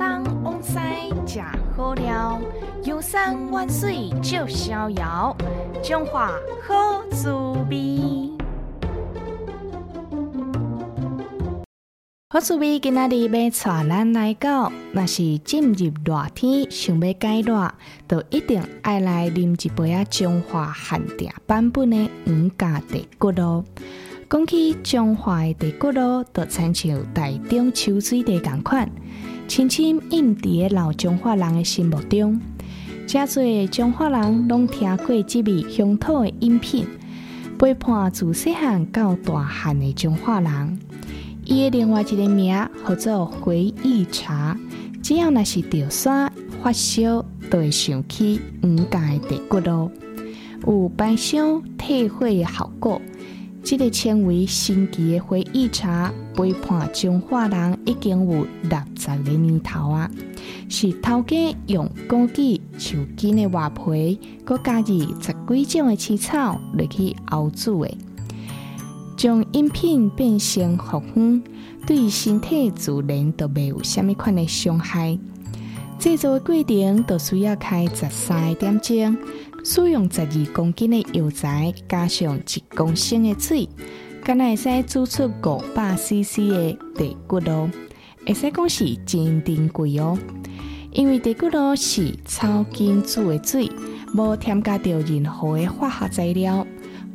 东往西食好料，游山玩水就逍遥，中华好滋味。好滋味今仔日要带咱来到，若是进入热天，想要解热，就一定爱来啉一杯啊中华限定版本的五加地骨咯。讲起中华的地骨咯，就亲像台中秋水地共款，深深印伫个老中华人的心目中。真侪中华人拢听过即味乡土的饮品，陪伴自细汉到大汉的中华人。伊的另外一个名叫做回忆茶，只要若是着山发烧，都会想起五家的地骨咯，有白伤退火的效果。这个称为新奇的回忆茶，陪伴中华人已经有六十个年头啊！是头家用枸杞、树根的外皮，佮加入十几种的青草来去熬煮的，将饮品变成复方，对身体自然都没有虾米款的伤害。制作的过程都需要开十三点钟。使用十二公斤的药材，加上一公升的水，敢若会使煮出五百 CC 的地骨咯。会使讲是真珍贵哦，因为地骨咯是超筋煮的水，无添加到任何的化学材料，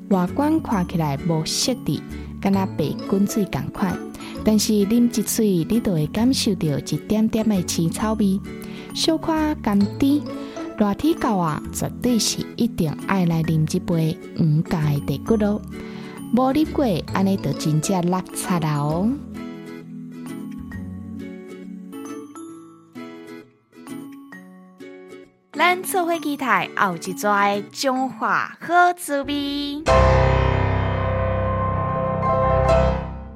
外观看起来无色的，敢若白滚水共款。但是啉一喙，你就会感受到一点点的青草味，小可甘甜。热天到啊，绝对是一定爱来啉一杯五加的地骨咯。无啉过，安尼就真正垃圾了哦。咱做伙期待后一撮中华好滋味。